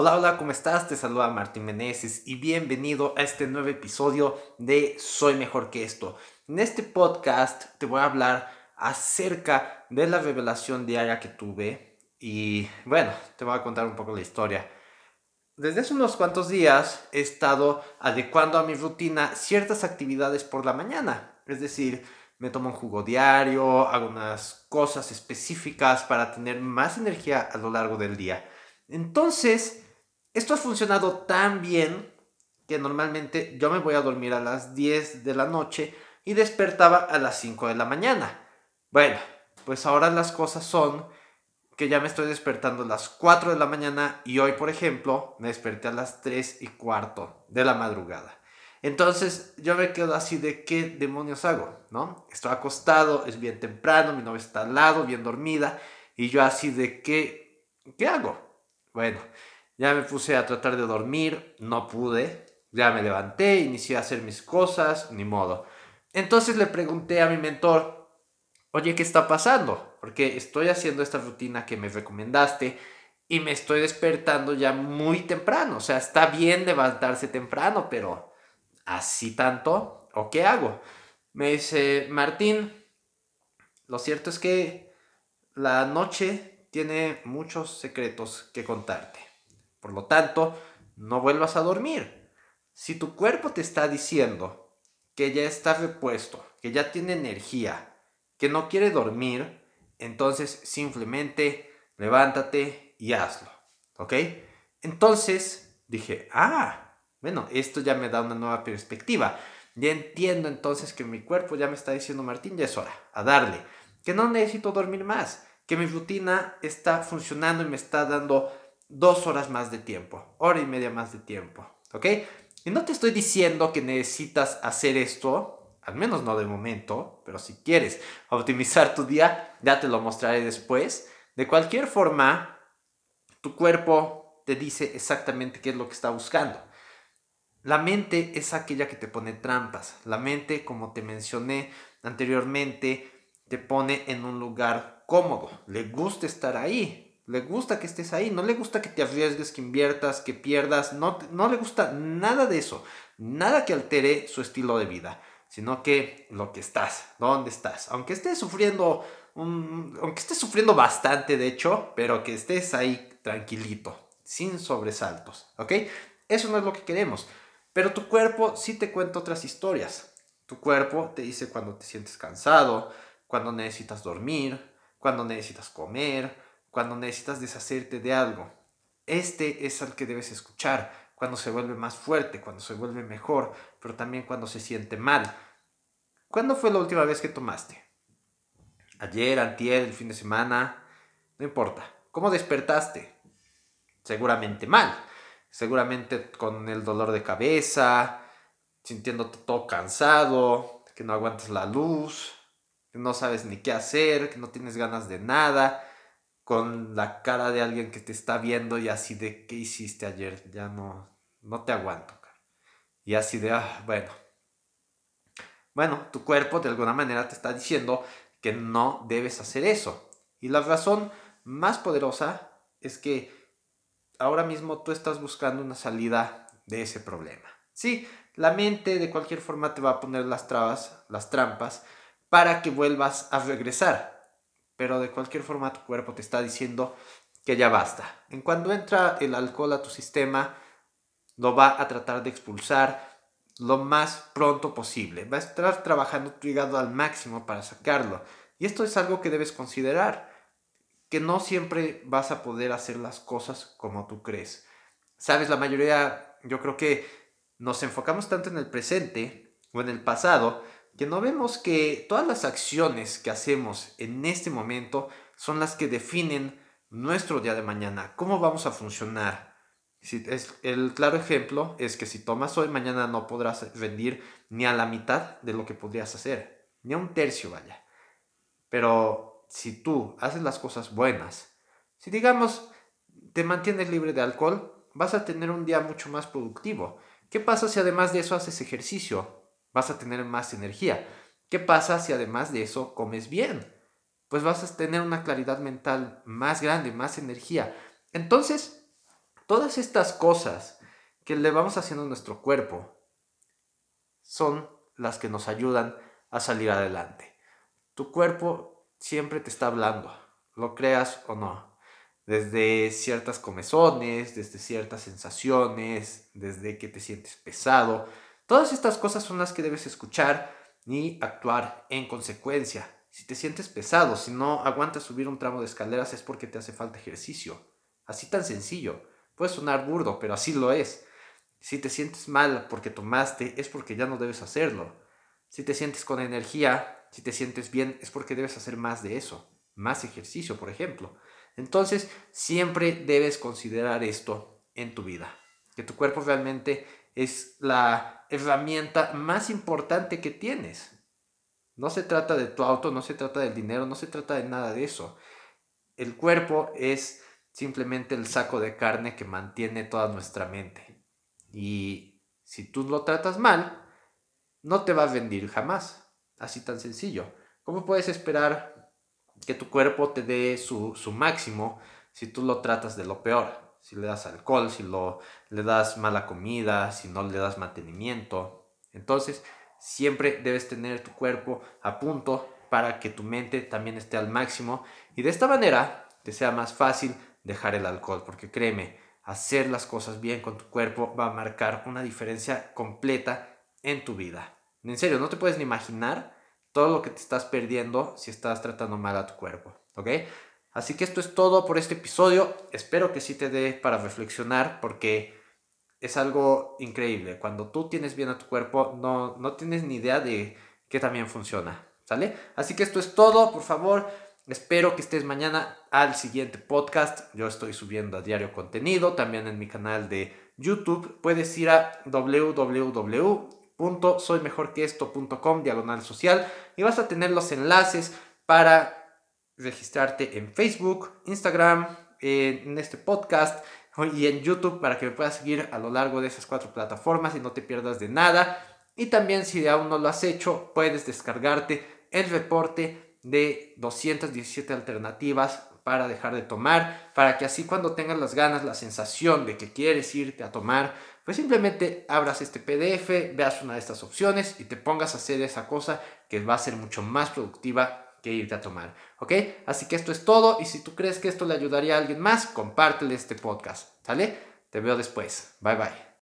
Hola, hola, ¿cómo estás? Te saluda Martín Meneses y bienvenido a este nuevo episodio de Soy Mejor que esto. En este podcast te voy a hablar acerca de la revelación diaria que tuve y bueno, te voy a contar un poco la historia. Desde hace unos cuantos días he estado adecuando a mi rutina ciertas actividades por la mañana, es decir, me tomo un jugo diario, hago unas cosas específicas para tener más energía a lo largo del día. Entonces, esto ha funcionado tan bien que normalmente yo me voy a dormir a las 10 de la noche y despertaba a las 5 de la mañana. Bueno, pues ahora las cosas son que ya me estoy despertando a las 4 de la mañana y hoy, por ejemplo, me desperté a las 3 y cuarto de la madrugada. Entonces yo me quedo así de qué demonios hago, ¿no? Estoy acostado, es bien temprano, mi novia está al lado, bien dormida, y yo así de qué, ¿qué hago? Bueno, ya me puse a tratar de dormir, no pude, ya me levanté, inicié a hacer mis cosas, ni modo. Entonces le pregunté a mi mentor, oye, ¿qué está pasando? Porque estoy haciendo esta rutina que me recomendaste y me estoy despertando ya muy temprano. O sea, está bien levantarse temprano, pero así tanto, ¿o qué hago? Me dice, Martín, lo cierto es que la noche tiene muchos secretos que contarte. Por lo tanto, no vuelvas a dormir. Si tu cuerpo te está diciendo que ya está repuesto, que ya tiene energía, que no quiere dormir, entonces simplemente levántate y hazlo. ¿Ok? Entonces dije, ah, bueno, esto ya me da una nueva perspectiva. Ya entiendo entonces que mi cuerpo ya me está diciendo, Martín, ya es hora, a darle, que no necesito dormir más, que mi rutina está funcionando y me está dando dos horas más de tiempo, hora y media más de tiempo, ¿ok? Y no te estoy diciendo que necesitas hacer esto, al menos no de momento, pero si quieres optimizar tu día, ya te lo mostraré después. De cualquier forma, tu cuerpo te dice exactamente qué es lo que está buscando. La mente es aquella que te pone trampas. La mente, como te mencioné anteriormente, te pone en un lugar cómodo. Le gusta estar ahí. Le gusta que estés ahí, no le gusta que te arriesgues, que inviertas, que pierdas, no, no le gusta nada de eso, nada que altere su estilo de vida, sino que lo que estás, dónde estás, aunque estés sufriendo, aunque estés sufriendo bastante de hecho, pero que estés ahí tranquilito, sin sobresaltos, ¿ok? Eso no es lo que queremos, pero tu cuerpo sí te cuenta otras historias. Tu cuerpo te dice cuando te sientes cansado, cuando necesitas dormir, cuando necesitas comer, cuando necesitas deshacerte de algo. Este es al que debes escuchar cuando se vuelve más fuerte, cuando se vuelve mejor, pero también cuando se siente mal. ¿Cuándo fue la última vez que tomaste? Ayer, antier, el fin de semana, no importa. ¿Cómo despertaste? Seguramente mal. Seguramente con el dolor de cabeza, sintiéndote todo cansado, que no aguantas la luz, que no sabes ni qué hacer, que no tienes ganas de nada con la cara de alguien que te está viendo y así de, ¿qué hiciste ayer? Ya no, no te aguanto. Y así de, ah, bueno. Bueno, tu cuerpo de alguna manera te está diciendo que no debes hacer eso. Y la razón más poderosa es que ahora mismo tú estás buscando una salida de ese problema. Sí, la mente de cualquier forma te va a poner las trabas, las trampas, para que vuelvas a regresar pero de cualquier forma tu cuerpo te está diciendo que ya basta. En cuanto entra el alcohol a tu sistema, lo va a tratar de expulsar lo más pronto posible. Va a estar trabajando tu hígado al máximo para sacarlo. Y esto es algo que debes considerar, que no siempre vas a poder hacer las cosas como tú crees. Sabes, la mayoría, yo creo que nos enfocamos tanto en el presente o en el pasado, que no vemos que todas las acciones que hacemos en este momento son las que definen nuestro día de mañana, cómo vamos a funcionar. Si es, el claro ejemplo es que si tomas hoy, mañana no podrás rendir ni a la mitad de lo que podrías hacer, ni a un tercio, vaya. Pero si tú haces las cosas buenas, si digamos te mantienes libre de alcohol, vas a tener un día mucho más productivo. ¿Qué pasa si además de eso haces ejercicio? Vas a tener más energía. ¿Qué pasa si además de eso comes bien? Pues vas a tener una claridad mental más grande, más energía. Entonces, Todas estas cosas que le vamos haciendo a nuestro cuerpo son las que nos ayudan a salir adelante. Tu cuerpo siempre te está hablando, lo creas o no. Desde ciertas comezones, desde ciertas sensaciones, desde que te sientes pesado. Todas estas cosas son las que debes escuchar y actuar en consecuencia. Si te sientes pesado, si no aguantas subir un tramo de escaleras es porque te hace falta ejercicio. Así tan sencillo. Puede sonar burdo, pero así lo es. Si te sientes mal porque tomaste, es porque ya no debes hacerlo. Si te sientes con energía, si te sientes bien, es porque debes hacer más de eso, más ejercicio, por ejemplo. Entonces, siempre debes considerar esto en tu vida, que tu cuerpo realmente es la herramienta más importante que tienes. No se trata de tu auto, no se trata del dinero, no se trata de nada de eso. El cuerpo es simplemente el saco de carne que mantiene toda nuestra mente. Y si tú lo tratas mal, no te va a rendir jamás. Así tan sencillo. ¿Cómo puedes esperar que tu cuerpo te dé su, máximo si tú lo tratas de lo peor? Si le das alcohol, si lo, le das mala comida, si no le das mantenimiento. Entonces, siempre debes tener tu cuerpo a punto para que tu mente también esté al máximo y de esta manera te sea más fácil dejar el alcohol, porque créeme, hacer las cosas bien con tu cuerpo va a marcar una diferencia completa en tu vida. En serio, no te puedes ni imaginar todo lo que te estás perdiendo si estás tratando mal a tu cuerpo, ¿ok? Así que esto es todo por este episodio. Espero que sí te dé para reflexionar porque es algo increíble. Cuando tú tienes bien a tu cuerpo, no, no tienes ni idea de qué también funciona, ¿sale? Así que esto es todo, por favor. Espero que estés mañana al siguiente podcast. Yo estoy subiendo a diario contenido, también en mi canal de YouTube. Puedes ir a www www.soymejorqueesto.com diagonal social y vas a tener los enlaces para registrarte en Facebook, Instagram, en este podcast y en YouTube para que me puedas seguir a lo largo de esas cuatro plataformas y no te pierdas de nada. Y también si aún no lo has hecho, puedes descargarte el reporte de 217 alternativas para dejar de tomar, para que así cuando tengas las ganas, la sensación de que quieres irte a tomar, pues simplemente abras este PDF, veas una de estas opciones y te pongas a hacer esa cosa que va a ser mucho más productiva que irte a tomar. ¿Ok? Así que esto es todo y si tú crees que esto le ayudaría a alguien más, compártele este podcast. ¿Sale? Te veo después. Bye bye.